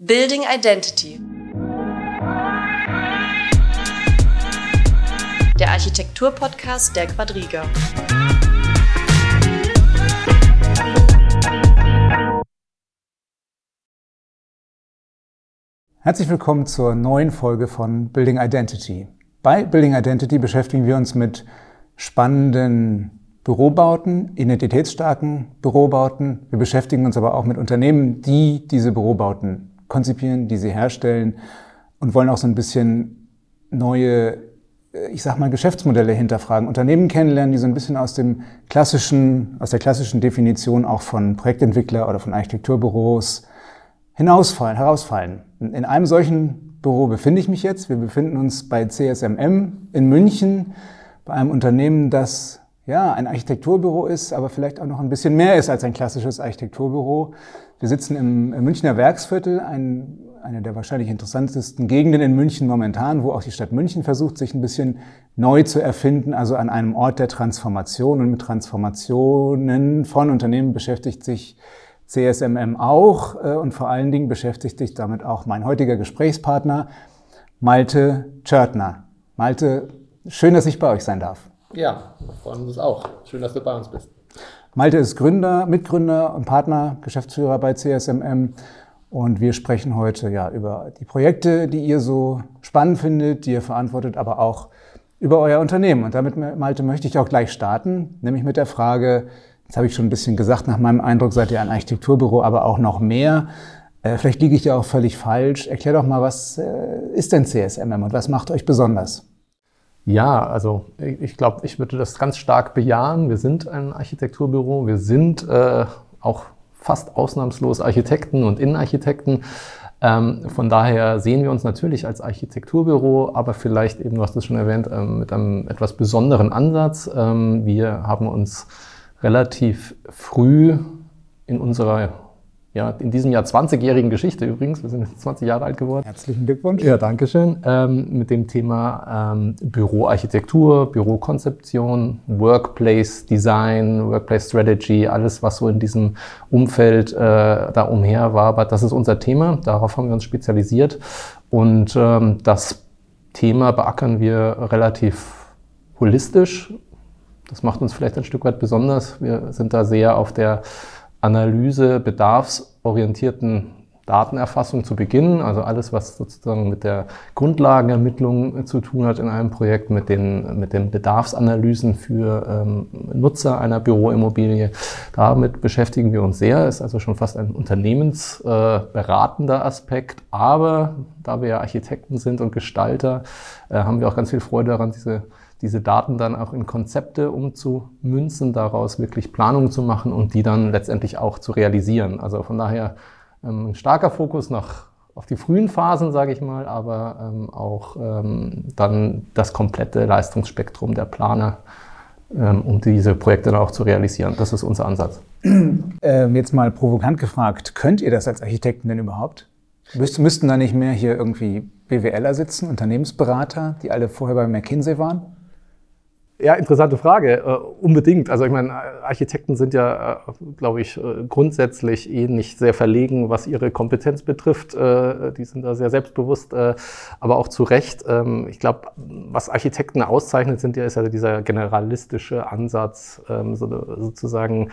Building Identity. Der Architektur-Podcast der Quadriga. Herzlich willkommen zur neuen Folge von Building Identity. Bei Building Identity beschäftigen wir uns mit spannenden Bürobauten, identitätsstarken Bürobauten. Wir beschäftigen uns aber auch mit Unternehmen, die diese Bürobauten konzipieren, die sie herstellen und wollen auch so ein bisschen neue, äh, ich sag mal, Geschäftsmodelle hinterfragen, Unternehmen kennenlernen, die so ein bisschen aus dem klassischen, aus der klassischen Definition auch von Projektentwickler oder von Architekturbüros hinausfallen, herausfallen. In einem solchen Büro befinde ich mich jetzt. Wir befinden uns bei CSMM in München, bei einem Unternehmen, das ja, ein Architekturbüro ist, aber vielleicht auch noch ein bisschen mehr ist als ein klassisches Architekturbüro. Wir sitzen im Münchner Werksviertel, ein, eine der wahrscheinlich interessantesten Gegenden in München momentan, wo auch die Stadt München versucht, sich ein bisschen neu zu erfinden, also an einem Ort der Transformation. Und mit Transformationen von Unternehmen beschäftigt sich CSMM auch äh, und vor allen Dingen beschäftigt sich damit auch mein heutiger Gesprächspartner Malte Tschörtner. Malte, schön, dass ich bei euch sein darf. Ja, wir freuen uns auch. Schön, dass du bei uns bist. Malte ist Gründer, Mitgründer und Partner, Geschäftsführer bei CSMM. Und wir sprechen heute ja über die Projekte, die ihr so spannend findet, die ihr verantwortet, aber auch über euer Unternehmen. Und damit, Malte, möchte ich auch gleich starten, nämlich mit der Frage, jetzt habe ich schon ein bisschen gesagt, nach meinem Eindruck seid ihr ein Architekturbüro, aber auch noch mehr. Äh, vielleicht liege ich ja auch völlig falsch. Erklär doch mal, was äh, ist denn CSMM und was macht euch besonders? Ja, also ich glaube, ich würde das ganz stark bejahen. Wir sind ein Architekturbüro, wir sind äh, auch fast ausnahmslos Architekten und Innenarchitekten. Ähm, von daher sehen wir uns natürlich als Architekturbüro, aber vielleicht eben, du hast es schon erwähnt, ähm, mit einem etwas besonderen Ansatz. Ähm, wir haben uns relativ früh in unserer ja, in diesem Jahr 20-jährigen Geschichte übrigens, wir sind jetzt 20 Jahre alt geworden. Herzlichen Glückwunsch. Ja, danke schön. Ähm, mit dem Thema ähm, Büroarchitektur, Bürokonzeption, Workplace Design, Workplace Strategy, alles, was so in diesem Umfeld äh, da umher war. Aber das ist unser Thema, darauf haben wir uns spezialisiert. Und ähm, das Thema beackern wir relativ holistisch. Das macht uns vielleicht ein Stück weit besonders. Wir sind da sehr auf der Analyse bedarfsorientierten Datenerfassung zu beginnen, also alles, was sozusagen mit der Grundlagenermittlung zu tun hat in einem Projekt, mit den, mit den Bedarfsanalysen für ähm, Nutzer einer Büroimmobilie. Damit beschäftigen wir uns sehr, ist also schon fast ein unternehmensberatender äh, Aspekt, aber da wir ja Architekten sind und Gestalter, äh, haben wir auch ganz viel Freude daran, diese diese Daten dann auch in Konzepte umzumünzen, daraus wirklich Planungen zu machen und die dann letztendlich auch zu realisieren. Also von daher ähm, ein starker Fokus nach, auf die frühen Phasen, sage ich mal, aber ähm, auch ähm, dann das komplette Leistungsspektrum der Planer, ähm, um diese Projekte dann auch zu realisieren. Das ist unser Ansatz. Ähm, jetzt mal provokant gefragt, könnt ihr das als Architekten denn überhaupt? Müsst, müssten da nicht mehr hier irgendwie BWLer sitzen, Unternehmensberater, die alle vorher bei McKinsey waren? Ja, interessante Frage. Uh, unbedingt. Also ich meine, Architekten sind ja, uh, glaube ich, uh, grundsätzlich eh nicht sehr verlegen, was ihre Kompetenz betrifft. die sind da sehr selbstbewusst, aber auch zu Recht. Ähm, ich glaube, was Architekten auszeichnet, sind ja ist ja dieser generalistische Ansatz, ähm, so, sozusagen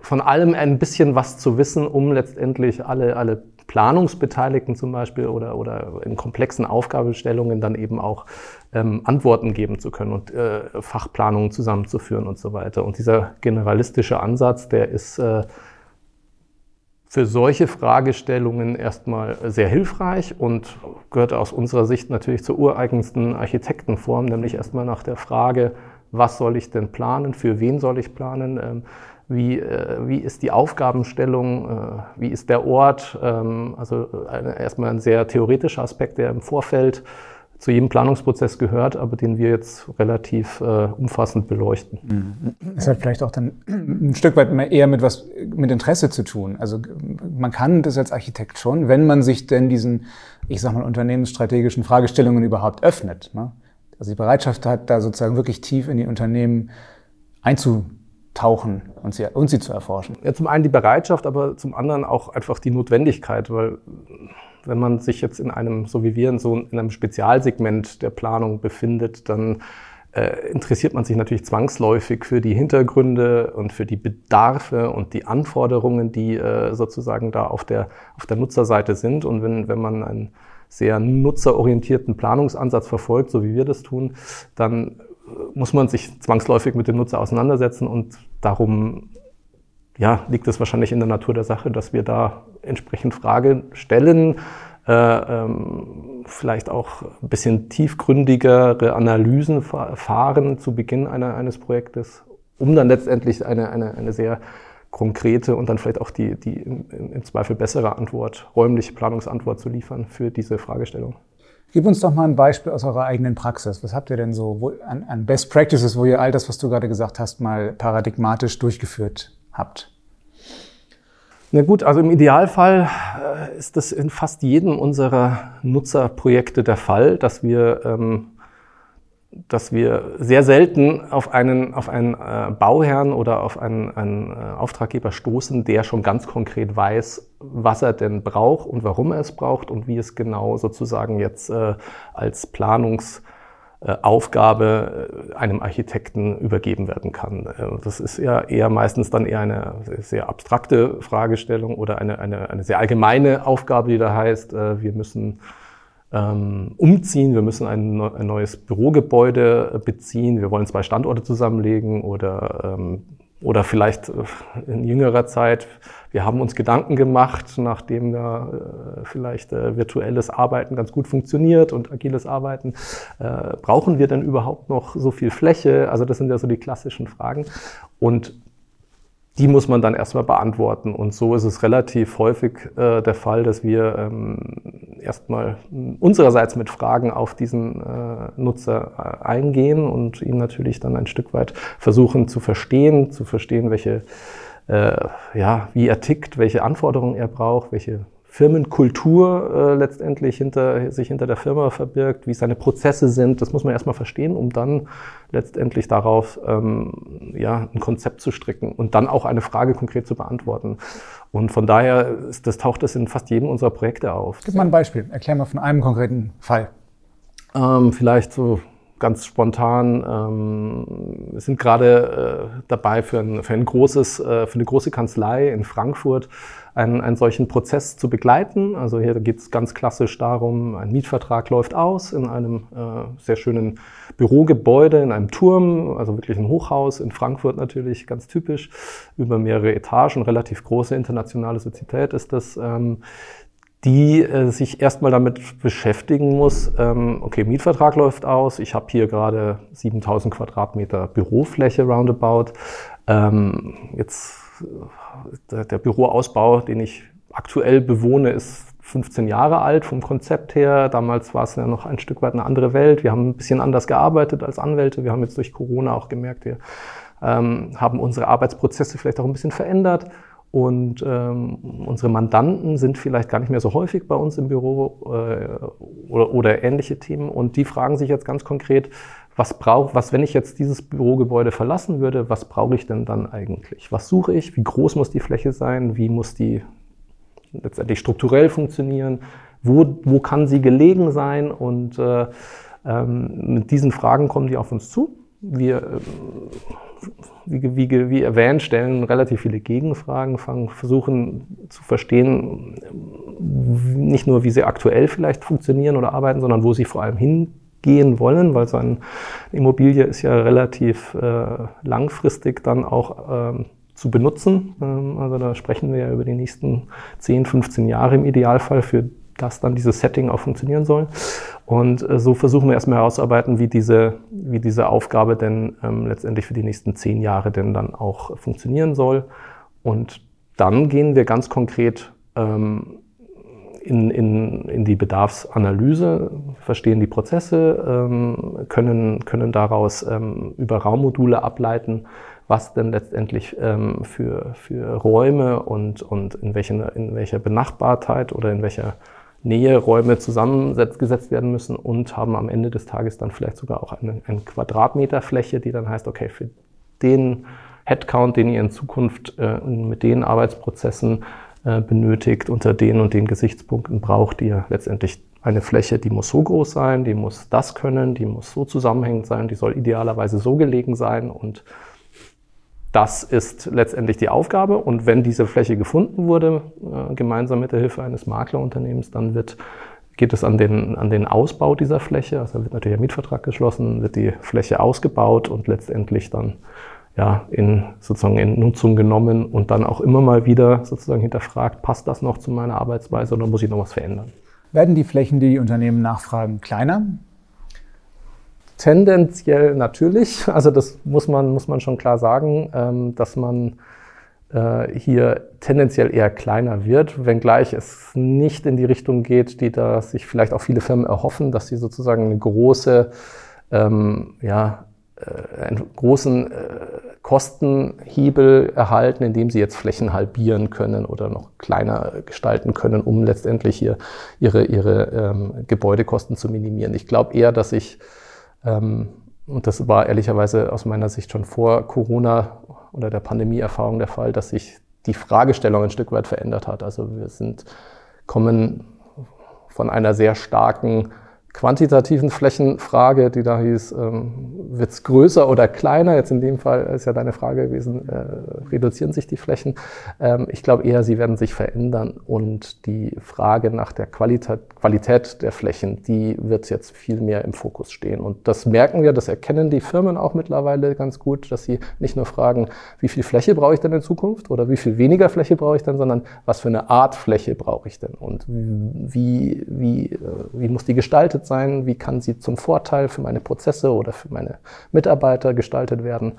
von allem ein bisschen was zu wissen, um letztendlich alle, alle Planungsbeteiligten zum Beispiel oder, oder in komplexen Aufgabenstellungen dann eben auch ähm, Antworten geben zu können und äh, Fachplanungen zusammenzuführen und so weiter. Und dieser generalistische Ansatz, der ist äh, für solche Fragestellungen erstmal sehr hilfreich und gehört aus unserer Sicht natürlich zur ureigensten Architektenform, nämlich erstmal nach der Frage, was soll ich denn planen, für wen soll ich planen, ähm, wie, äh, wie ist die Aufgabenstellung, äh, wie ist der Ort. Ähm, also erstmal ein sehr theoretischer Aspekt, der im Vorfeld zu jedem Planungsprozess gehört, aber den wir jetzt relativ äh, umfassend beleuchten. Das hat vielleicht auch dann ein Stück weit eher mit was mit Interesse zu tun. Also man kann das als Architekt schon, wenn man sich denn diesen, ich sag mal, unternehmensstrategischen Fragestellungen überhaupt öffnet. Ne? Also die Bereitschaft hat, da sozusagen wirklich tief in die Unternehmen einzu tauchen und sie, und sie zu erforschen? Ja, zum einen die Bereitschaft, aber zum anderen auch einfach die Notwendigkeit, weil Wenn man sich jetzt in einem, so wie wir, in so in einem Spezialsegment der Planung befindet, dann äh, interessiert man sich natürlich zwangsläufig für die Hintergründe und für die Bedarfe und die Anforderungen, die äh, sozusagen da auf der, auf der Nutzerseite sind. Und wenn, wenn man einen sehr nutzerorientierten Planungsansatz verfolgt, so wie wir das tun, dann muss man sich zwangsläufig mit dem Nutzer auseinandersetzen und darum ja, liegt es wahrscheinlich in der Natur der Sache, dass wir da entsprechend Fragen stellen, äh, ähm, vielleicht auch ein bisschen tiefgründigere Analysen fahren zu Beginn einer, eines Projektes, um dann letztendlich eine, eine, eine sehr konkrete und dann vielleicht auch die, die im, im Zweifel bessere Antwort, räumliche Planungsantwort zu liefern für diese Fragestellung. Gib uns doch mal ein Beispiel aus eurer eigenen Praxis. Was habt ihr denn so an, an Best Practices, wo ihr all das, was du gerade gesagt hast, mal paradigmatisch durchgeführt habt? Na gut, also im Idealfall äh, ist das in fast jedem unserer Nutzerprojekte der Fall, dass wir, ähm, dass wir sehr selten auf einen, auf einen äh, Bauherrn oder auf einen, einen äh, Auftraggeber stoßen, der schon ganz konkret weiß, was er denn braucht und warum er es braucht und wie es genau sozusagen jetzt äh, als Planungs- äh, äh, einem Architekten übergeben werden kann. Äh, das ist ja eher meistens dann eher eine sehr abstrakte Fragestellung oder eine, eine, eine sehr allgemeine Aufgabe, die da heißt, wir müssen ähm, umziehen, wir müssen ein, ein, neues Bürogebäude beziehen, wir wollen zwei Standorte zusammenlegen oder ähm, oder vielleicht in jüngerer Zeit, wir haben uns Gedanken gemacht, nachdem da äh, vielleicht äh, virtuelles Arbeiten ganz gut funktioniert und agiles Arbeiten, äh, brauchen wir denn überhaupt noch so viel Fläche? Also das sind ja so die klassischen Fragen. Und die muss man dann erstmal beantworten. Und so ist es relativ häufig äh, der Fall, dass wir ähm, erstmal unsererseits mit Fragen auf diesen äh, Nutzer äh, eingehen und ihn natürlich dann ein Stück weit versuchen zu verstehen, zu verstehen, welche, äh, ja, wie er tickt, welche Anforderungen er braucht, welche Firmenkultur äh, letztendlich hinter, sich hinter der Firma verbirgt, wie seine Prozesse sind. Das muss man erstmal verstehen, um dann letztendlich darauf ähm, ja, ein Konzept zu stricken und dann auch eine Frage konkret zu beantworten. Und von daher ist, das taucht das in fast jedem unserer Projekte auf. Gib mal ein Beispiel. Erklär mal von einem konkreten Fall. Ähm, vielleicht so ganz spontan. Ähm, sind gerade äh, dabei für ein, für ein großes, äh, für eine große Kanzlei in Frankfurt einen, einen solchen Prozess zu begleiten. Also hier geht es ganz klassisch darum, ein Mietvertrag läuft aus in einem äh, sehr schönen Bürogebäude, in einem Turm, also wirklich ein Hochhaus in Frankfurt natürlich, ganz typisch, über mehrere Etagen, relativ große internationale Sozietät ist das. Ähm, die äh, sich erstmal damit beschäftigen muss, ähm, okay, Mietvertrag läuft aus, ich habe hier gerade 7000 Quadratmeter Bürofläche roundabout. Ähm, jetzt der, der Büroausbau, den ich aktuell bewohne, ist 15 Jahre alt vom Konzept her. Damals war es ja noch ein Stück weit eine andere Welt. Wir haben ein bisschen anders gearbeitet als Anwälte. Wir haben jetzt durch Corona auch gemerkt, wir ähm, haben unsere Arbeitsprozesse vielleicht auch ein bisschen verändert. Und ähm, unsere Mandanten sind vielleicht gar nicht mehr so häufig bei uns im Büro äh, oder, oder ähnliche Themen. Und die fragen sich jetzt ganz konkret, was braucht, was, wenn ich jetzt dieses Bürogebäude verlassen würde, was brauche ich denn dann eigentlich? Was suche ich? Wie groß muss die Fläche sein? Wie muss die letztendlich strukturell funktionieren? Wo, wo kann sie gelegen sein? Und äh, ähm, mit diesen Fragen kommen die auf uns zu. Wir, äh, wie, wie, wie erwähnt, stellen relativ viele Gegenfragen, fangen, versuchen zu verstehen, nicht nur, wie sie aktuell vielleicht funktionieren oder arbeiten, sondern wo sie vor allem hin gehen wollen, weil so eine Immobilie ist ja relativ äh, langfristig dann auch ähm, zu benutzen. Ähm, also da sprechen wir ja über die nächsten 10, 15 Jahre im Idealfall, für das dann dieses Setting auch funktionieren soll. Und äh, so versuchen wir erstmal herauszuarbeiten, wie diese, wie diese Aufgabe denn ähm, letztendlich für die nächsten 10 Jahre denn dann auch funktionieren soll. Und dann gehen wir ganz konkret ähm, in, in, in die Bedarfsanalyse, verstehen die Prozesse, ähm, können, können daraus ähm, über Raummodule ableiten, was denn letztendlich ähm, für, für Räume und, und in, welchen, in welcher Benachbartheit oder in welcher Nähe Räume zusammengesetzt werden müssen und haben am Ende des Tages dann vielleicht sogar auch eine, eine Quadratmeter Fläche, die dann heißt, okay, für den Headcount, den ihr in Zukunft äh, mit den Arbeitsprozessen äh, benötigt, unter den und den Gesichtspunkten braucht ihr letztendlich eine Fläche, die muss so groß sein, die muss das können, die muss so zusammenhängend sein, die soll idealerweise so gelegen sein und das ist letztendlich die Aufgabe. Und wenn diese Fläche gefunden wurde, äh, gemeinsam mit der Hilfe eines Maklerunternehmens, dann wird, geht es an den, an den Ausbau dieser Fläche. Also wird natürlich ein Mietvertrag geschlossen, wird die Fläche ausgebaut und letztendlich dann ja, in, sozusagen in Nutzung genommen und dann auch immer mal wieder sozusagen hinterfragt, passt das noch zu meiner Arbeitsweise oder muss ich noch was verändern? Werden die Flächen, die die Unternehmen nachfragen, kleiner? Tendenziell natürlich. Also das muss man, muss man schon klar sagen, ähm, dass man äh, hier tendenziell eher kleiner wird, wenngleich es nicht in die Richtung geht, die da sich vielleicht auch viele Firmen erhoffen, dass sie sozusagen eine große, ähm, ja, äh, einen großen äh, Kostenhebel erhalten, indem sie jetzt Flächen halbieren können oder noch kleiner gestalten können, um letztendlich hier ihre, ihre ähm, Gebäudekosten zu minimieren. Ich glaube eher, dass ich ähm, und das war ehrlicherweise aus meiner Sicht schon vor Corona oder der Pandemieerfahrung der Fall, dass sich die Fragestellung ein Stück weit verändert hat. Also wir sind, kommen von einer sehr starken quantitativen Flächenfrage, die da hieß, ähm, wird es größer oder kleiner? Jetzt in dem Fall ist ja deine Frage gewesen, äh, reduzieren sich die Flächen? Ähm, ich glaube eher, sie werden sich verändern und die Frage nach der Qualität, Qualität der Flächen, die wird jetzt viel mehr im Fokus stehen. Und das merken wir, das erkennen die Firmen auch mittlerweile ganz gut, dass sie nicht nur fragen, wie viel Fläche brauche ich denn in Zukunft oder wie viel weniger Fläche brauche ich denn, sondern was für eine Art Fläche brauche ich denn und wie, wie, äh, wie muss die gestaltet sein, wie kann sie zum Vorteil für meine Prozesse oder für meine Mitarbeiter gestaltet werden.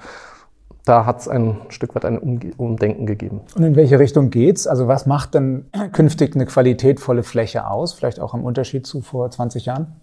Da hat es ein Stück weit ein Umdenken gegeben. Und in welche Richtung geht's? Also was macht denn künftig eine qualitätvolle Fläche aus? Vielleicht auch im Unterschied zu vor 20 Jahren?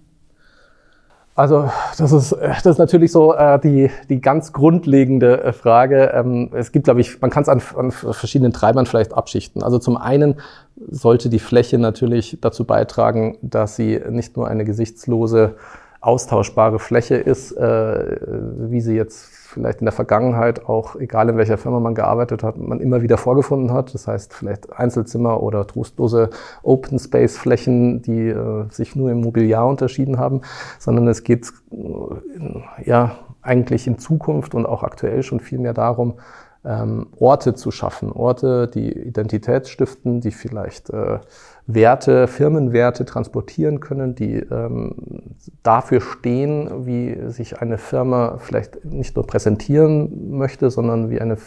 Also das ist, das ist natürlich so äh, die, die ganz grundlegende äh, Frage. Ähm, es gibt, glaube ich, man kann es an, an verschiedenen Treibern vielleicht abschichten. Also zum einen sollte die Fläche natürlich dazu beitragen, dass sie nicht nur eine gesichtslose, austauschbare Fläche ist, äh, wie sie jetzt vielleicht in der Vergangenheit auch, egal in welcher Firma man gearbeitet hat, man immer wieder vorgefunden hat. Das heißt vielleicht Einzelzimmer oder trostlose Open Space Flächen, die äh, sich nur im Mobiliar unterschieden haben, sondern es geht äh, ja eigentlich in Zukunft und auch aktuell schon viel mehr darum, ähm, Orte zu schaffen, Orte, die Identität stiften, die vielleicht äh, Werte, Firmenwerte transportieren können, die ähm, dafür stehen, wie sich eine Firma vielleicht nicht nur präsentieren möchte, sondern wie eine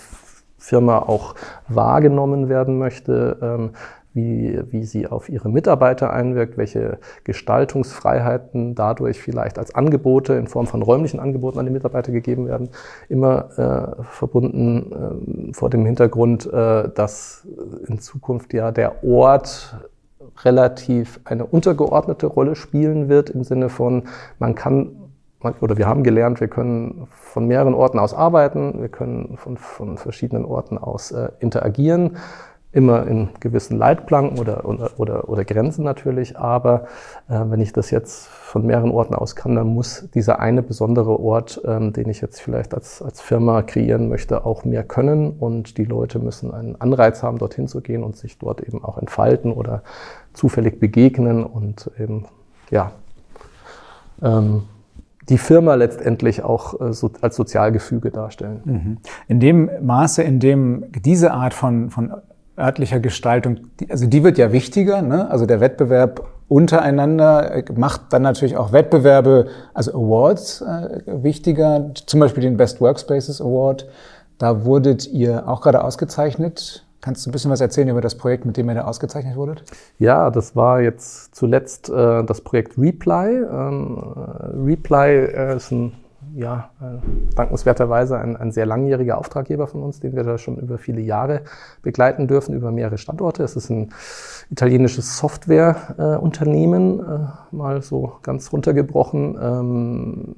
Firma auch wahrgenommen werden möchte, ähm, wie, wie sie auf ihre Mitarbeiter einwirkt, welche Gestaltungsfreiheiten dadurch vielleicht als Angebote in Form von räumlichen Angeboten an die Mitarbeiter gegeben werden, immer äh, verbunden äh, vor dem Hintergrund, äh, dass in Zukunft ja der Ort relativ eine untergeordnete Rolle spielen wird im Sinne von, man kann oder wir haben gelernt, wir können von mehreren Orten aus arbeiten, wir können von, von verschiedenen Orten aus äh, interagieren, immer in gewissen Leitplanken oder, oder, oder, oder Grenzen natürlich, aber äh, wenn ich das jetzt von mehreren Orten aus kann, dann muss dieser eine besondere Ort, ähm, den ich jetzt vielleicht als, als Firma kreieren möchte, auch mehr können und die Leute müssen einen Anreiz haben, dorthin zu gehen und sich dort eben auch entfalten oder zufällig begegnen und eben, ja, ähm, die Firma letztendlich auch äh, als Sozialgefüge darstellen. Mhm. In dem Maße, in dem diese Art von, von örtlicher Gestaltung, also die wird ja wichtiger, ne? also der Wettbewerb untereinander äh, macht dann natürlich auch Wettbewerbe, also Awards äh, wichtiger, zum Beispiel den Best Workspaces Award. Da wurdet ihr auch gerade ausgezeichnet Kannst du ein bisschen was erzählen über das Projekt, mit dem ihr da ausgezeichnet wurdet? Ja, das war jetzt zuletzt äh, das Projekt Reply. Ähm, Reply äh, ist ein ja, äh, dankenswerterweise ein, ein, sehr langjähriger Auftraggeber von uns, den wir da schon über viele Jahre begleiten dürfen, über mehrere Standorte. Es ist ein italienisches Softwareunternehmen, äh, mal so ganz runtergebrochen. Ähm,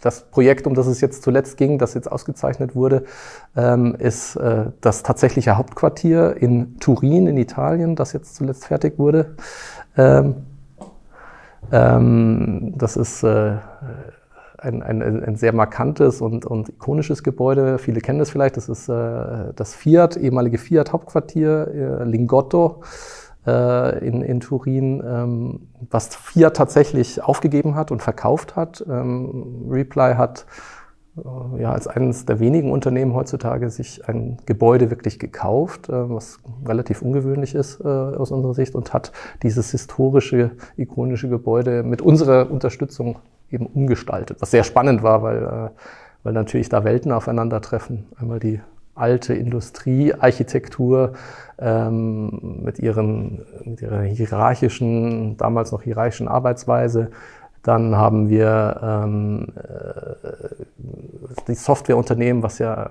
das Projekt, um das es jetzt zuletzt ging, das jetzt ausgezeichnet wurde, ähm, ist äh, das tatsächliche Hauptquartier in Turin in Italien, das jetzt zuletzt fertig wurde. Ähm, ähm das ist äh, ein, ein, ein sehr markantes und, und ikonisches Gebäude. Viele kennen das vielleicht. Das ist äh, das Fiat, ehemalige Fiat-Hauptquartier, äh, Lingotto äh, in, in Turin, ähm, was Fiat tatsächlich aufgegeben hat und verkauft hat. Ähm, Reply hat äh, ja, als eines der wenigen Unternehmen heutzutage sich ein Gebäude wirklich gekauft, äh, was relativ ungewöhnlich ist äh, aus unserer Sicht und hat dieses historische, ikonische Gebäude mit unserer Unterstützung eben umgestaltet, was sehr spannend war, weil, weil natürlich da Welten aufeinandertreffen. Einmal die alte Industriearchitektur ähm, mit, ihren, mit ihrer hierarchischen, damals noch hierarchischen Arbeitsweise dann haben wir ähm, äh, die Softwareunternehmen, was ja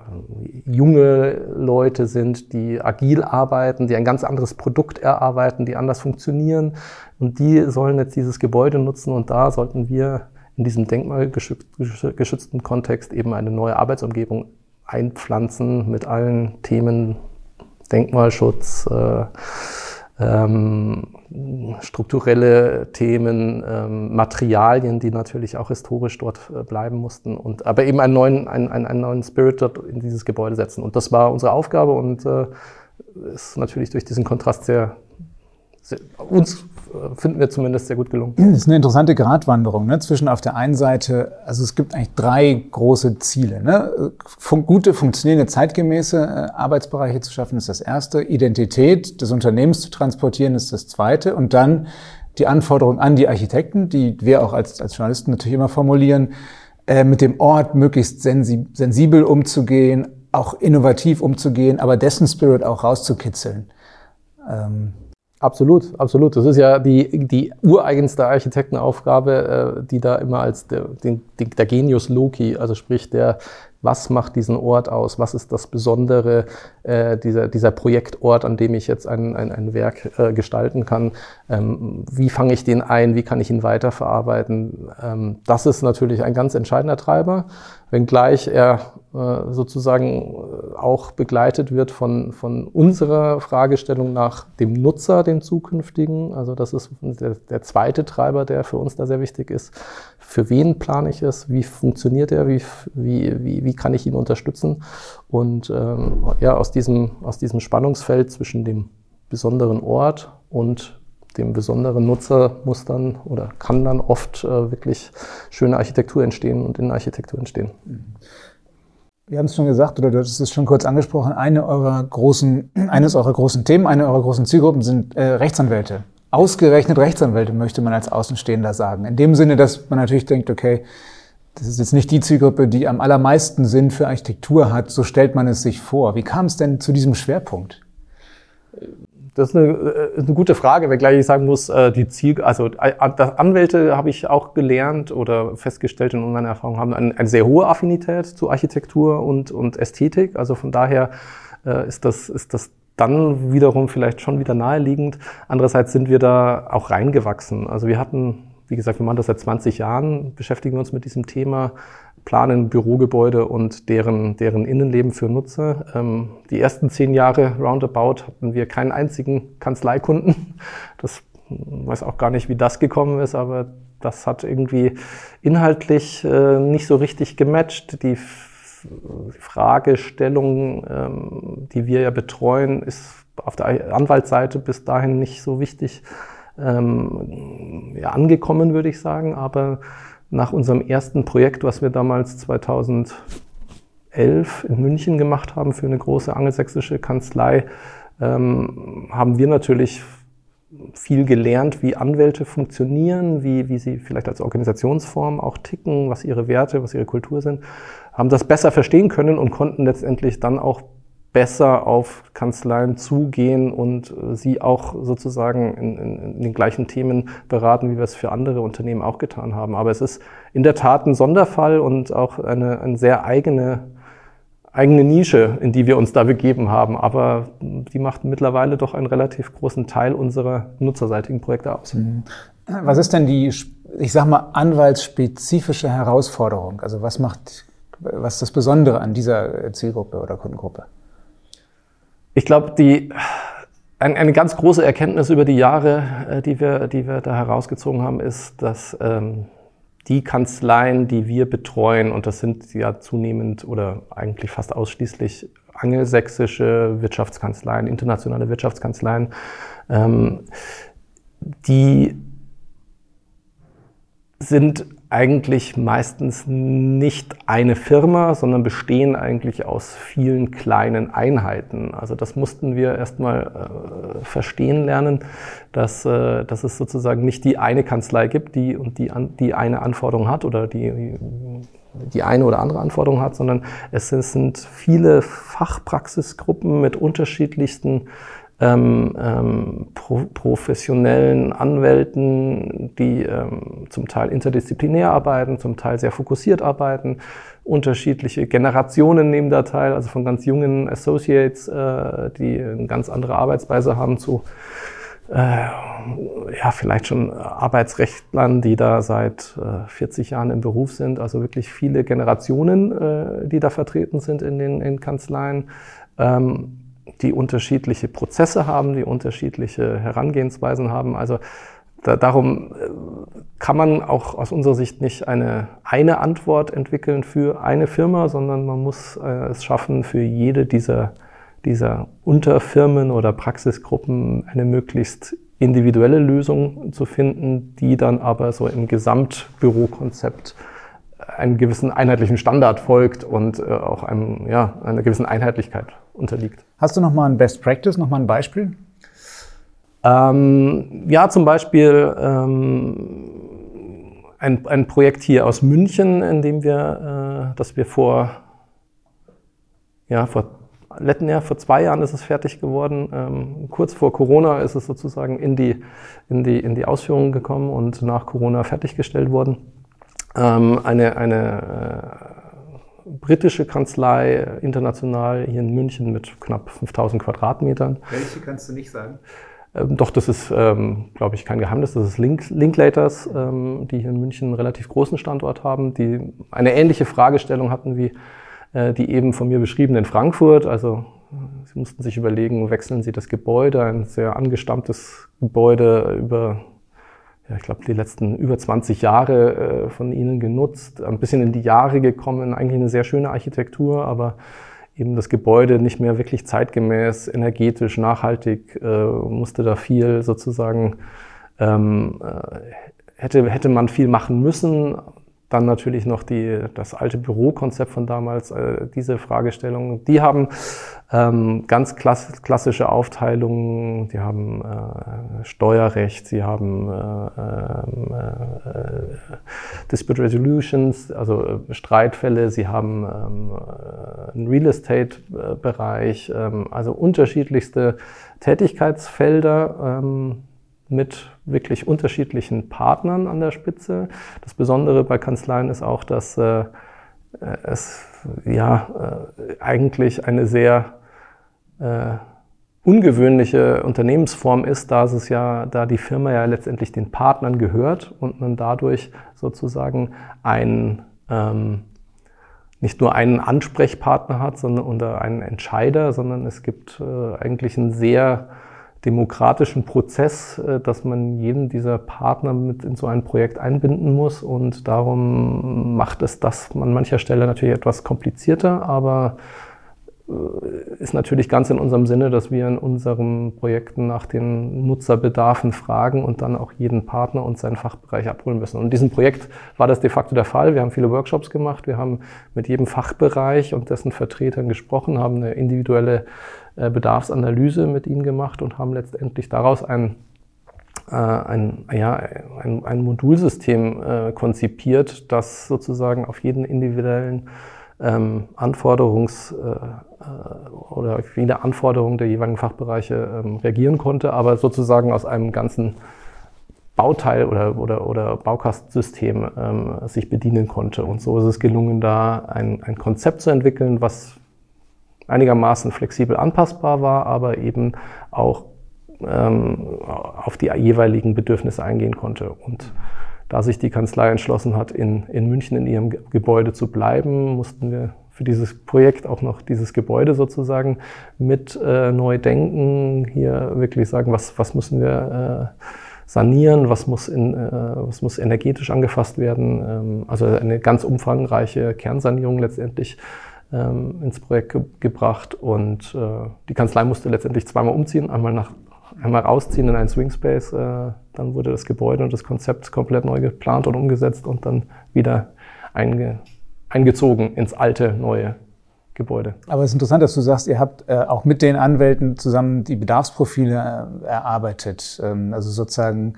junge Leute sind, die agil arbeiten, die ein ganz anderes Produkt erarbeiten, die anders funktionieren. Und die sollen jetzt dieses Gebäude nutzen und da sollten wir in diesem denkmalgeschützten Kontext eben eine neue Arbeitsumgebung einpflanzen mit allen Themen Denkmalschutz, äh, ähm, strukturelle Themen, ähm, Materialien, die natürlich auch historisch dort äh, bleiben mussten und aber eben einen neuen, einen, einen, einen neuen Spirit dort in dieses Gebäude setzen. Und das war unsere Aufgabe und äh, ist natürlich durch diesen Kontrast sehr, sehr uns äh, finden wir zumindest sehr gut gelungen. Das ist eine interessante Gratwanderung ne? zwischen auf der einen Seite, also es gibt eigentlich drei große Ziele. Ne? Fun gute, funktionierende, zeitgemäße äh, Arbeitsbereiche zu schaffen ist das erste. Identität des Unternehmens zu transportieren ist das zweite. Und dann die Anforderung an die Architekten, die wir auch als, als Journalisten natürlich immer formulieren, äh, mit dem Ort möglichst sensibel umzugehen, auch innovativ umzugehen, aber dessen Spirit auch rauszukitzeln. Ähm Absolut, absolut. Das ist ja die, die ureigenste Architektenaufgabe, äh, die da immer als der, den, der Genius Loki, also sprich der, was macht diesen Ort aus, was ist das Besondere, äh, dieser, dieser Projektort, an dem ich jetzt ein, ein, ein Werk äh, gestalten kann, ähm, wie fange ich den ein, wie kann ich ihn weiterverarbeiten. Ähm, das ist natürlich ein ganz entscheidender Treiber, wenngleich er sozusagen äh, auch begleitet wird von, von unserer Fragestellung nach dem Nutzer, den zukünftigen. Also das ist der, der zweite Treiber, der für uns da sehr wichtig ist. Für wen plane ich es? Wie funktioniert er? Wie, wie, wie, wie kann ich ihn unterstützen? Und ähm, ja, aus diesem, aus diesem Spannungsfeld zwischen dem besonderen Ort und dem besonderen Nutzer muss dann oder kann dann oft äh, wirklich schöne Architektur entstehen und Innenarchitektur entstehen. Mhm. Wir haben es schon gesagt, oder du hast es schon kurz angesprochen, eine eurer großen, eines eurer großen Themen, eine eurer großen Zielgruppen sind äh, Rechtsanwälte. Ausgerechnet Rechtsanwälte möchte man als Außenstehender sagen. In dem Sinne, dass man natürlich denkt, okay, das ist jetzt nicht die Zielgruppe, die am allermeisten Sinn für Architektur hat, so stellt man es sich vor. Wie kam es denn zu diesem Schwerpunkt? Das ist eine, äh, eine gute Frage, wenngleich ich sagen muss, äh, die Ziel, also äh, Anwälte habe ich auch gelernt oder festgestellt in meiner Erfahrung, haben eine, eine sehr hohe Affinität zu Architektur und, und Ästhetik. Also von daher ist das, ist das dann wiederum vielleicht schon wieder naheliegend. Andererseits sind wir da auch reingewachsen. Also wir hatten, wie gesagt, wir machen das seit 20 Jahren, beschäftigen uns mit diesem Thema planen Bürogebäude und deren, deren Innenleben für Nutzer. Ähm, die ersten zehn Jahre roundabout hatten wir keinen einzigen Kanzleikunden. Das weiß auch gar nicht, wie das gekommen ist, aber das hat irgendwie inhaltlich äh, nicht so richtig gematcht. Die Fragestellung, ähm, die wir ja betreuen, ist auf der Anwaltsseite bis dahin nicht so wichtig ähm, ja, angekommen, würde ich sagen. Aber nach unserem ersten Projekt, was wir damals 2011 in München gemacht haben für eine große angelsächsische Kanzlei, ähm, haben wir natürlich viel gelernt, wie Anwälte funktionieren, wie, wie sie vielleicht als Organisationsform auch ticken, was ihre Werte, was ihre Kultur sind, haben das besser verstehen können und konnten letztendlich dann auch besser auf Kanzleien zugehen und äh, sie auch sozusagen in, in, in, den gleichen Themen beraten, wie wir es für andere Unternehmen auch getan haben. Aber es ist in der Tat ein Sonderfall und auch eine, eine sehr eigene, eigene Nische, in die wir uns da begeben haben. Aber die macht mittlerweile doch einen relativ großen Teil unserer nutzerseitigen Projekte aus. Mhm. Was ist denn die, ich sag mal, anwaltsspezifische Herausforderung? Also was macht, was ist das Besondere an dieser Zielgruppe oder Kundengruppe? Ich glaube, die ein, eine ganz große Erkenntnis über die Jahre, äh, die wir, die wir da herausgezogen haben, ist, dass ähm, die Kanzleien, die wir betreuen, und das sind ja zunehmend oder eigentlich fast ausschließlich angelsächsische Wirtschaftskanzleien, internationale Wirtschaftskanzleien, ähm, die sind eigentlich meistens nicht eine Firma, sondern bestehen eigentlich aus vielen kleinen Einheiten. Also das mussten wir erstmal äh, verstehen lernen, dass, äh, dass es sozusagen nicht die eine Kanzlei gibt, die und die, an, die eine Anforderung hat oder die, die eine oder andere Anforderung hat, sondern es sind viele Fachpraxisgruppen mit unterschiedlichsten ähm, ähm, pro professionellen Anwälten, die ähm, zum Teil interdisziplinär arbeiten, zum Teil sehr fokussiert arbeiten. Unterschiedliche Generationen nehmen da teil, also von ganz jungen Associates, äh, die eine ganz andere Arbeitsweise haben, zu äh, ja, vielleicht schon Arbeitsrechtlern, die da seit äh, 40 Jahren im Beruf sind. Also wirklich viele Generationen, äh, die da vertreten sind in den in Kanzleien. Ähm, die unterschiedliche Prozesse haben, die unterschiedliche Herangehensweisen haben. Also da, darum äh, kann man auch aus unserer Sicht nicht eine, eine Antwort entwickeln für eine Firma, sondern man muss äh, es schaffen, für jede dieser, dieser Unterfirmen oder Praxisgruppen eine möglichst individuelle Lösung zu finden, die dann aber so im Gesamtbürokonzept einen gewissen einheitlichen Standard folgt und äh, auch einem, ja, einer gewissen Einheitlichkeit unterliegt. Hast du noch mal ein Best Practice, noch mal ein Beispiel? Ähm, ja, zum Beispiel ähm, ein, ein Projekt hier aus München, in dem wir, äh, das wir vor, ja, vor letzten Jahr, vor zwei Jahren ist es fertig geworden. Ähm, kurz vor Corona ist es sozusagen in die, in die, in die Ausführung gekommen und nach Corona fertiggestellt worden. Ähm, eine, eine äh, britische Kanzlei, international hier in München mit knapp 5000 Quadratmetern. Welche kannst du nicht sagen? Ähm, doch, das ist, ähm, glaube ich, kein Geheimnis. Das ist Link Linklaters, ähm, die hier in München einen relativ großen Standort haben, die eine ähnliche Fragestellung hatten wie äh, die eben von mir beschrieben in Frankfurt. Also sie mussten sich überlegen, wechseln sie das Gebäude, ein sehr angestammtes Gebäude über ja, ich glaube, die letzten über 20 Jahre äh, von Ihnen genutzt, ein bisschen in die Jahre gekommen, eigentlich eine sehr schöne Architektur, aber eben das Gebäude nicht mehr wirklich zeitgemäß, energetisch, nachhaltig, äh, musste da viel sozusagen, ähm, äh, hätte, hätte man viel machen müssen, dann natürlich noch die, das alte Bürokonzept von damals, äh, diese Fragestellungen. Die haben ähm, ganz klass klassische Aufteilungen, die haben äh, Steuerrecht, sie haben äh, ähm, äh, Dispute Resolutions, also äh, Streitfälle, sie haben ähm, äh, einen Real Estate-Bereich, ähm, also unterschiedlichste Tätigkeitsfelder. Mit wirklich unterschiedlichen Partnern an der Spitze. Das Besondere bei Kanzleien ist auch, dass äh, es ja äh, eigentlich eine sehr äh, ungewöhnliche Unternehmensform ist, da es ja, da die Firma ja letztendlich den Partnern gehört und man dadurch sozusagen ein ähm, nicht nur einen Ansprechpartner hat, sondern oder einen Entscheider, sondern es gibt äh, eigentlich einen sehr demokratischen Prozess, äh, dass man jeden dieser Partner mit in so ein Projekt einbinden muss. Und darum macht es das an mancher Stelle natürlich etwas komplizierter, aber äh, ist natürlich ganz in unserem Sinne, dass wir in unseren Projekten nach den Nutzerbedarfen fragen und dann auch jeden Partner und seinen Fachbereich abholen müssen. Und in diesem Projekt war das de facto der Fall. Wir haben viele Workshops gemacht, wir haben mit jedem Fachbereich und dessen Vertretern gesprochen, haben eine individuelle Bedarfsanalyse mit ihnen gemacht und haben letztendlich daraus ein, äh, ein, ja, ein, ein Modulsystem äh, konzipiert, das sozusagen auf jeden individuellen ähm, Anforderungs- äh, oder auf jede Anforderung der jeweiligen Fachbereiche ähm, reagieren konnte, aber sozusagen aus einem ganzen Bauteil oder, oder, oder Baukastensystem ähm, sich bedienen konnte. Und so ist es gelungen, da ein, ein Konzept zu entwickeln, was einigermaßen flexibel anpassbar war, aber eben auch ähm, auf die jeweiligen Bedürfnisse eingehen konnte. Und da sich die Kanzlei entschlossen hat, in, in München in ihrem Gebäude zu bleiben, mussten wir für dieses Projekt auch noch dieses Gebäude sozusagen mit äh, neu denken, hier wirklich sagen, was, was müssen wir sanieren, was muss, in, äh, was muss energetisch angefasst werden. Ähm, also eine ganz umfangreiche Kernsanierung letztendlich ähm, ins Projekt ge gebracht. Und äh, die Kanzlei musste letztendlich zweimal umziehen, einmal nach einmal rausziehen in einen Swingspace, äh, dann wurde das Gebäude und das Konzept komplett neu geplant und umgesetzt und dann wieder einge eingezogen ins alte, neue Gebäude. Aber es ist interessant, dass du sagst, ihr habt äh, auch mit den Anwälten zusammen die Bedarfsprofile äh, erarbeitet. Ähm, also sozusagen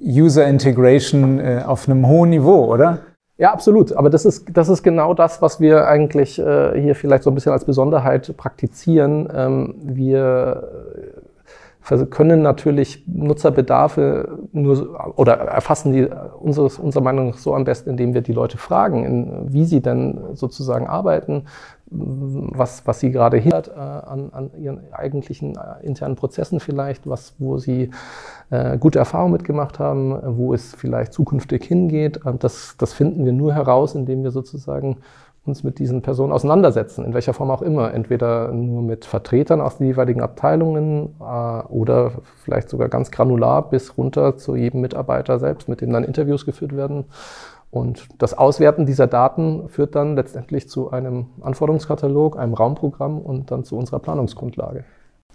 User Integration äh, auf einem hohen Niveau, oder? Ja, absolut. Aber das ist, das ist genau das, was wir eigentlich äh, hier vielleicht so ein bisschen als Besonderheit praktizieren. Ähm, wir können natürlich Nutzerbedarfe nur oder erfassen die unseres, unserer Meinung nach so am besten, indem wir die Leute fragen, in, wie sie denn sozusagen arbeiten, was, was sie gerade hindert äh, an, an ihren eigentlichen äh, internen Prozessen vielleicht, was, wo sie äh, gute Erfahrungen mitgemacht haben, wo es vielleicht zukünftig hingeht. Das, das finden wir nur heraus, indem wir sozusagen uns mit diesen Personen auseinandersetzen, in welcher Form auch immer. Entweder nur mit Vertretern aus den jeweiligen Abteilungen äh, oder vielleicht sogar ganz granular bis runter zu jedem Mitarbeiter selbst, mit dem dann Interviews geführt werden. Und das Auswerten dieser Daten führt dann letztendlich zu einem Anforderungskatalog, einem Raumprogramm und dann zu unserer Planungsgrundlage.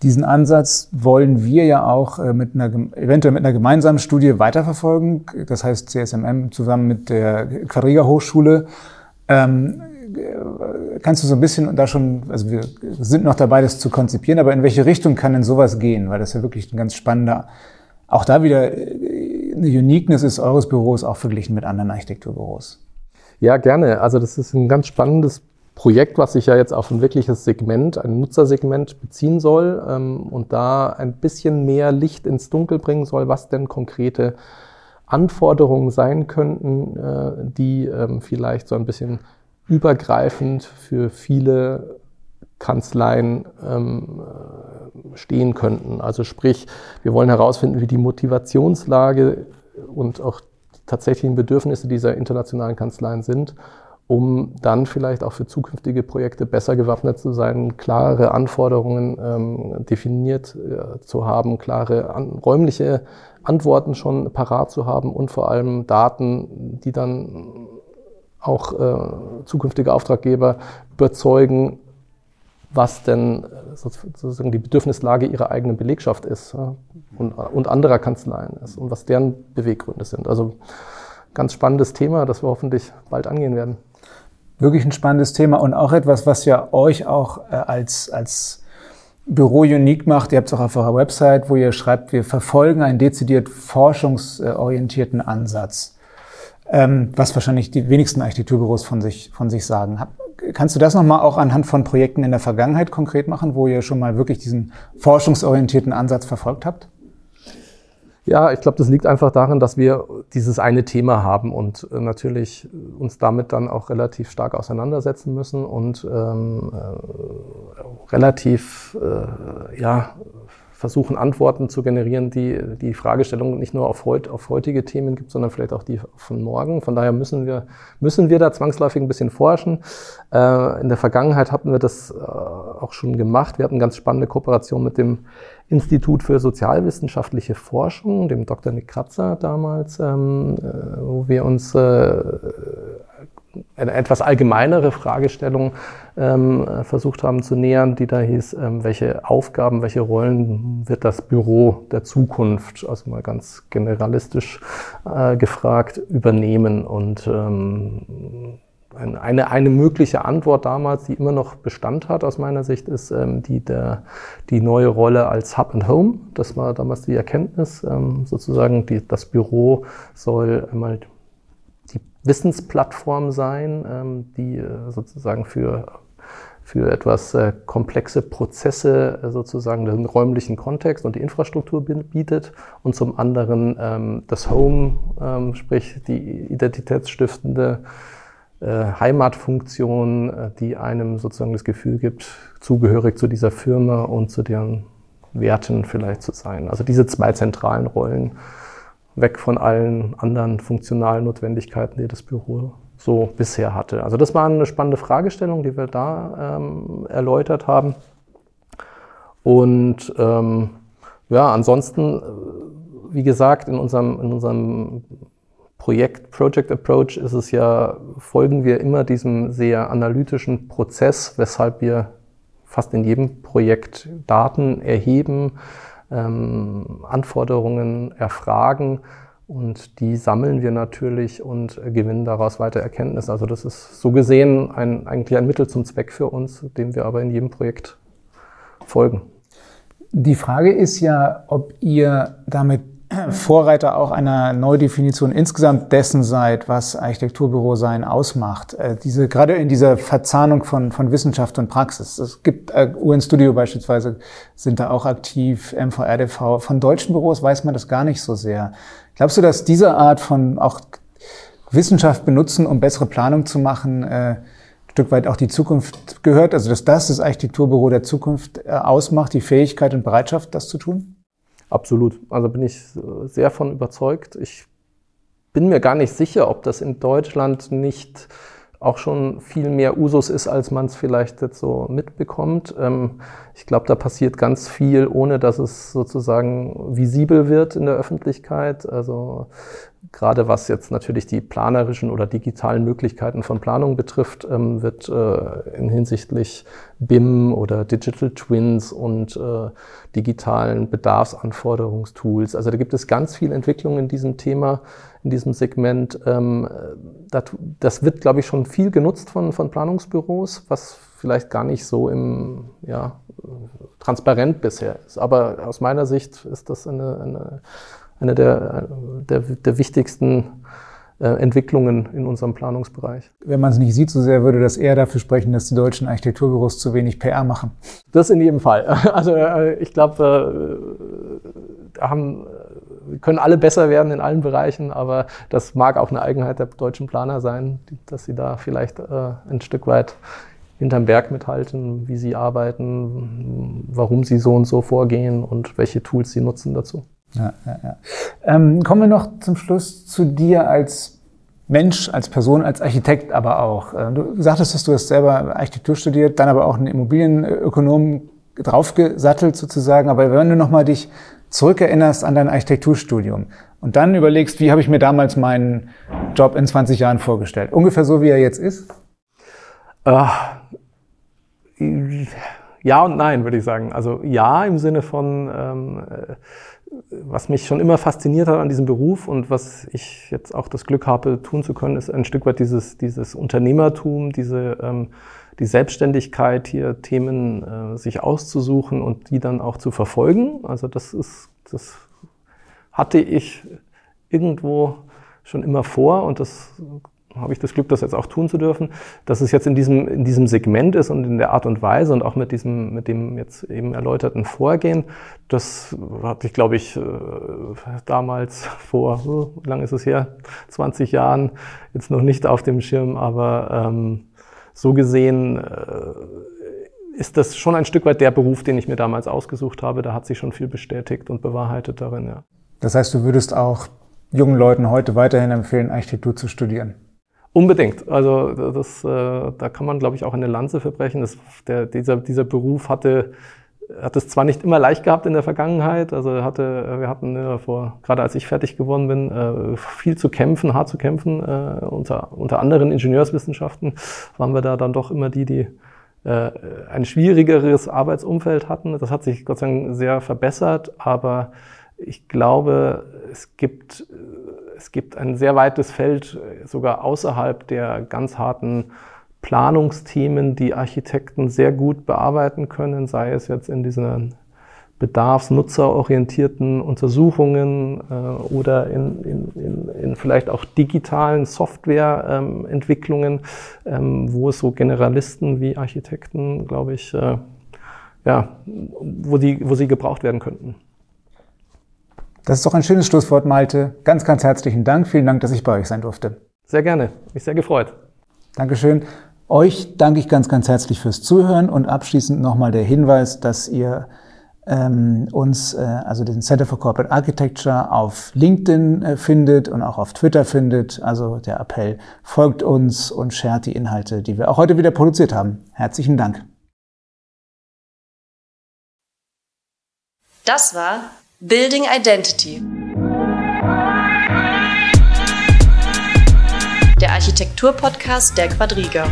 Diesen Ansatz wollen wir ja auch äh, mit einer, eventuell mit einer gemeinsamen Studie weiterverfolgen. Das heißt CSMM zusammen mit der Quadriga Hochschule. Ähm, kannst du so ein bisschen da schon, also wir sind noch dabei, das zu konzipieren, aber in welche Richtung kann denn sowas gehen? Weil das ja wirklich ein ganz spannender, auch da wieder äh, eine Uniqueness ist eures Büros auch verglichen mit anderen Architekturbüros. Ja, gerne. Also das ist ein ganz spannendes Projekt, was sich ja jetzt auf ein wirkliches Segment, ein Nutzersegment beziehen soll ähm, und da ein bisschen mehr Licht ins Dunkel bringen soll, was denn konkrete Anforderungen sein könnten, äh, die ähm, vielleicht so ein bisschen übergreifend für viele Kanzleien ähm, äh, stehen könnten. Also sprich, wir wollen herausfinden, wie die Motivationslage und auch die tatsächlichen Bedürfnisse dieser internationalen Kanzleien sind, um dann vielleicht auch für zukünftige Projekte besser gewappnet zu sein, klare Anforderungen ähm, definiert äh, zu haben, klare an, räumliche Antworten schon parat zu haben und vor allem Daten, die dann auch äh, zukünftige Auftraggeber überzeugen, was denn äh, sozusagen die Bedürfnislage ihrer eigenen Belegschaft ist und, und anderer Kanzleien ist und was deren Beweggründe sind. Also ganz spannendes Thema, das wir hoffentlich bald angehen werden. Wirklich ein spannendes Thema und auch etwas, was ja euch auch äh, als, als Büro unique macht. Ihr habt es auch auf eurer Website, wo ihr schreibt, wir verfolgen einen dezidiert forschungsorientierten Ansatz ähm, was wahrscheinlich die wenigsten Architekturbüros von sich, von sich sagen. Kannst du das nochmal auch anhand von Projekten in der Vergangenheit konkret machen, wo ihr schon mal wirklich diesen forschungsorientierten Ansatz verfolgt habt? Ja, ich glaube, das liegt einfach darin, dass wir dieses eine Thema haben und äh, natürlich uns damit dann auch relativ stark auseinandersetzen müssen und ähm, äh, relativ äh, ja, versuchen, Antworten zu generieren, die die Fragestellung nicht nur auf, heut, auf heutige Themen gibt, sondern vielleicht auch die von morgen. Von daher müssen wir, müssen wir da zwangsläufig ein bisschen forschen. Äh, in der Vergangenheit hatten wir das äh, auch schon gemacht. Wir hatten ganz spannende Kooperation mit dem Institut für sozialwissenschaftliche Forschung, dem Dr. Nick Kratzer damals, ähm, äh, wo wir uns äh, eine etwas allgemeinere Fragestellung ähm, versucht haben zu nähern, die da hieß, ähm, welche Aufgaben, welche Rollen wird das Büro der Zukunft, also mal ganz generalistisch äh, gefragt, übernehmen. Und ähm, eine, eine mögliche Antwort damals, die immer noch Bestand hat aus meiner Sicht, ist ähm, die, der, die neue Rolle als Hub and Home. Das war damals die Erkenntnis, ähm, sozusagen die, das Büro soll einmal Wissensplattform sein, ähm, die äh, sozusagen für, für etwas äh, komplexe Prozesse äh, sozusagen den räumlichen Kontext und die Infrastruktur bietet und zum anderen ähm, das Home, ähm, sprich die identitätsstiftende Heimatfunktion, die einem sozusagen das Gefühl gibt, zugehörig zu dieser Firma und zu deren Werten vielleicht zu sein. Also diese zwei zentralen Rollen weg von allen anderen funktionalen Notwendigkeiten, die das Büro so bisher hatte. Also das war eine spannende Fragestellung, die wir da ähm, erläutert haben. Und ähm, ja, ansonsten äh, wie gesagt, in unserem, in unserem Projekt, Project Approach ist es ja, folgen wir immer diesem sehr analytischen Prozess, weshalb wir fast in jedem Projekt Daten erheben, ähm, Anforderungen erfragen und die sammeln wir natürlich und gewinnen daraus weiter Erkenntnis. Also das ist so gesehen ein, eigentlich ein Mittel zum Zweck für uns, dem wir aber in jedem Projekt folgen. Die Frage ist ja, ob ihr damit Vorreiter auch einer Neudefinition insgesamt dessen seid, was Architekturbüro sein ausmacht. Äh, diese, gerade in dieser Verzahnung von, von Wissenschaft und Praxis. Es gibt, äh, UN Studio beispielsweise sind da auch aktiv, MVRDV. Von deutschen Büros weiß man das gar nicht so sehr. Glaubst du, dass diese Art von auch Wissenschaft benutzen, um bessere Planung zu machen, äh, ein Stück weit auch die Zukunft gehört? Also, dass das das Architekturbüro der Zukunft äh, ausmacht, die Fähigkeit und Bereitschaft, das zu tun? Absolut. Also bin ich sehr von überzeugt. Ich bin mir gar nicht sicher, ob das in Deutschland nicht auch schon viel mehr Usus ist, als man es vielleicht jetzt so mitbekommt. Ähm, ich glaube, da passiert ganz viel, ohne dass es sozusagen visibel wird in der Öffentlichkeit. Also gerade was jetzt natürlich die planerischen oder digitalen Möglichkeiten von Planung betrifft, ähm, wird äh, in hinsichtlich BIM oder Digital Twins und äh, digitalen Bedarfsanforderungstools. Also da gibt es ganz viel Entwicklung in diesem Thema, in diesem Segment. Ähm, das wird, glaube ich, schon viel genutzt von, von Planungsbüros, was vielleicht gar nicht so im, ja, transparent bisher ist. Aber aus meiner Sicht ist das eine, eine, eine der, der, der wichtigsten äh, Entwicklungen in unserem Planungsbereich. Wenn man es nicht sieht so sehr, würde das eher dafür sprechen, dass die deutschen Architekturbüros zu wenig PR machen. Das in jedem Fall. Also äh, ich glaube, äh, haben können alle besser werden in allen Bereichen, aber das mag auch eine Eigenheit der deutschen Planer sein, dass sie da vielleicht äh, ein Stück weit hinterm Berg mithalten, wie sie arbeiten, warum sie so und so vorgehen und welche Tools sie nutzen dazu. Ja, ja, ja. Ähm, kommen wir noch zum Schluss zu dir als Mensch, als Person, als Architekt aber auch. Äh, du sagtest, dass du hast selber Architektur studiert, dann aber auch einen Immobilienökonom draufgesattelt sozusagen. Aber wenn du nochmal dich zurückerinnerst an dein Architekturstudium und dann überlegst, wie habe ich mir damals meinen Job in 20 Jahren vorgestellt? Ungefähr so, wie er jetzt ist? Äh, ja und nein, würde ich sagen. Also ja im Sinne von, ähm, äh, was mich schon immer fasziniert hat an diesem Beruf und was ich jetzt auch das Glück habe, tun zu können, ist ein Stück weit dieses, dieses Unternehmertum, diese ähm, die Selbstständigkeit, hier Themen äh, sich auszusuchen und die dann auch zu verfolgen. Also das ist, das hatte ich irgendwo schon immer vor und das habe ich das Glück, das jetzt auch tun zu dürfen, dass es jetzt in diesem, in diesem Segment ist und in der Art und Weise und auch mit diesem, mit dem jetzt eben erläuterten Vorgehen. Das hatte ich, glaube ich, äh, damals vor, wie lange ist es her? 20 Jahren jetzt noch nicht auf dem Schirm, aber ähm, so gesehen äh, ist das schon ein Stück weit der Beruf, den ich mir damals ausgesucht habe. Da hat sich schon viel bestätigt und bewahrheitet darin, ja. Das heißt, du würdest auch jungen Leuten heute weiterhin empfehlen, Architektur zu studieren? Unbedingt. Also das, äh, da kann man, glaube ich, auch eine Lanze verbrechen. Das, der, dieser, dieser Beruf hatte hat es zwar nicht immer leicht gehabt in der Vergangenheit, also hatte, wir hatten ja vor, gerade als ich fertig geworden bin, äh, viel zu kämpfen, hart zu kämpfen. Äh, unter, unter anderen Ingenieurswissenschaften waren wir da dann doch immer die, die äh, ein schwierigeres Arbeitsumfeld hatten. Das hat sich Gott sei Dank sehr verbessert, aber ich glaube, es gibt, es gibt ein sehr weites Feld, sogar außerhalb der ganz harten Planungsthemen, die Architekten sehr gut bearbeiten können, sei es jetzt in diesen bedarfsnutzerorientierten Untersuchungen äh, oder in, in, in, in, vielleicht auch digitalen Softwareentwicklungen, ähm, ähm, wo es so Generalisten wie Architekten, glaube ich, äh, ja, wo, die, wo sie gebraucht werden könnten. Das ist doch ein schönes Schlusswort, Malte. Ganz, ganz herzlichen Dank. Vielen Dank, dass ich bei euch sein durfte. Sehr gerne. Mich sehr gefreut. Dankeschön. Euch danke ich ganz, ganz herzlich fürs Zuhören und abschließend nochmal der Hinweis, dass ihr ähm, uns, äh, also den Center for Corporate Architecture auf LinkedIn äh, findet und auch auf Twitter findet. Also der Appell, folgt uns und shared die Inhalte, die wir auch heute wieder produziert haben. Herzlichen Dank. Das war Building Identity. Der Architektur-Podcast der Quadriga.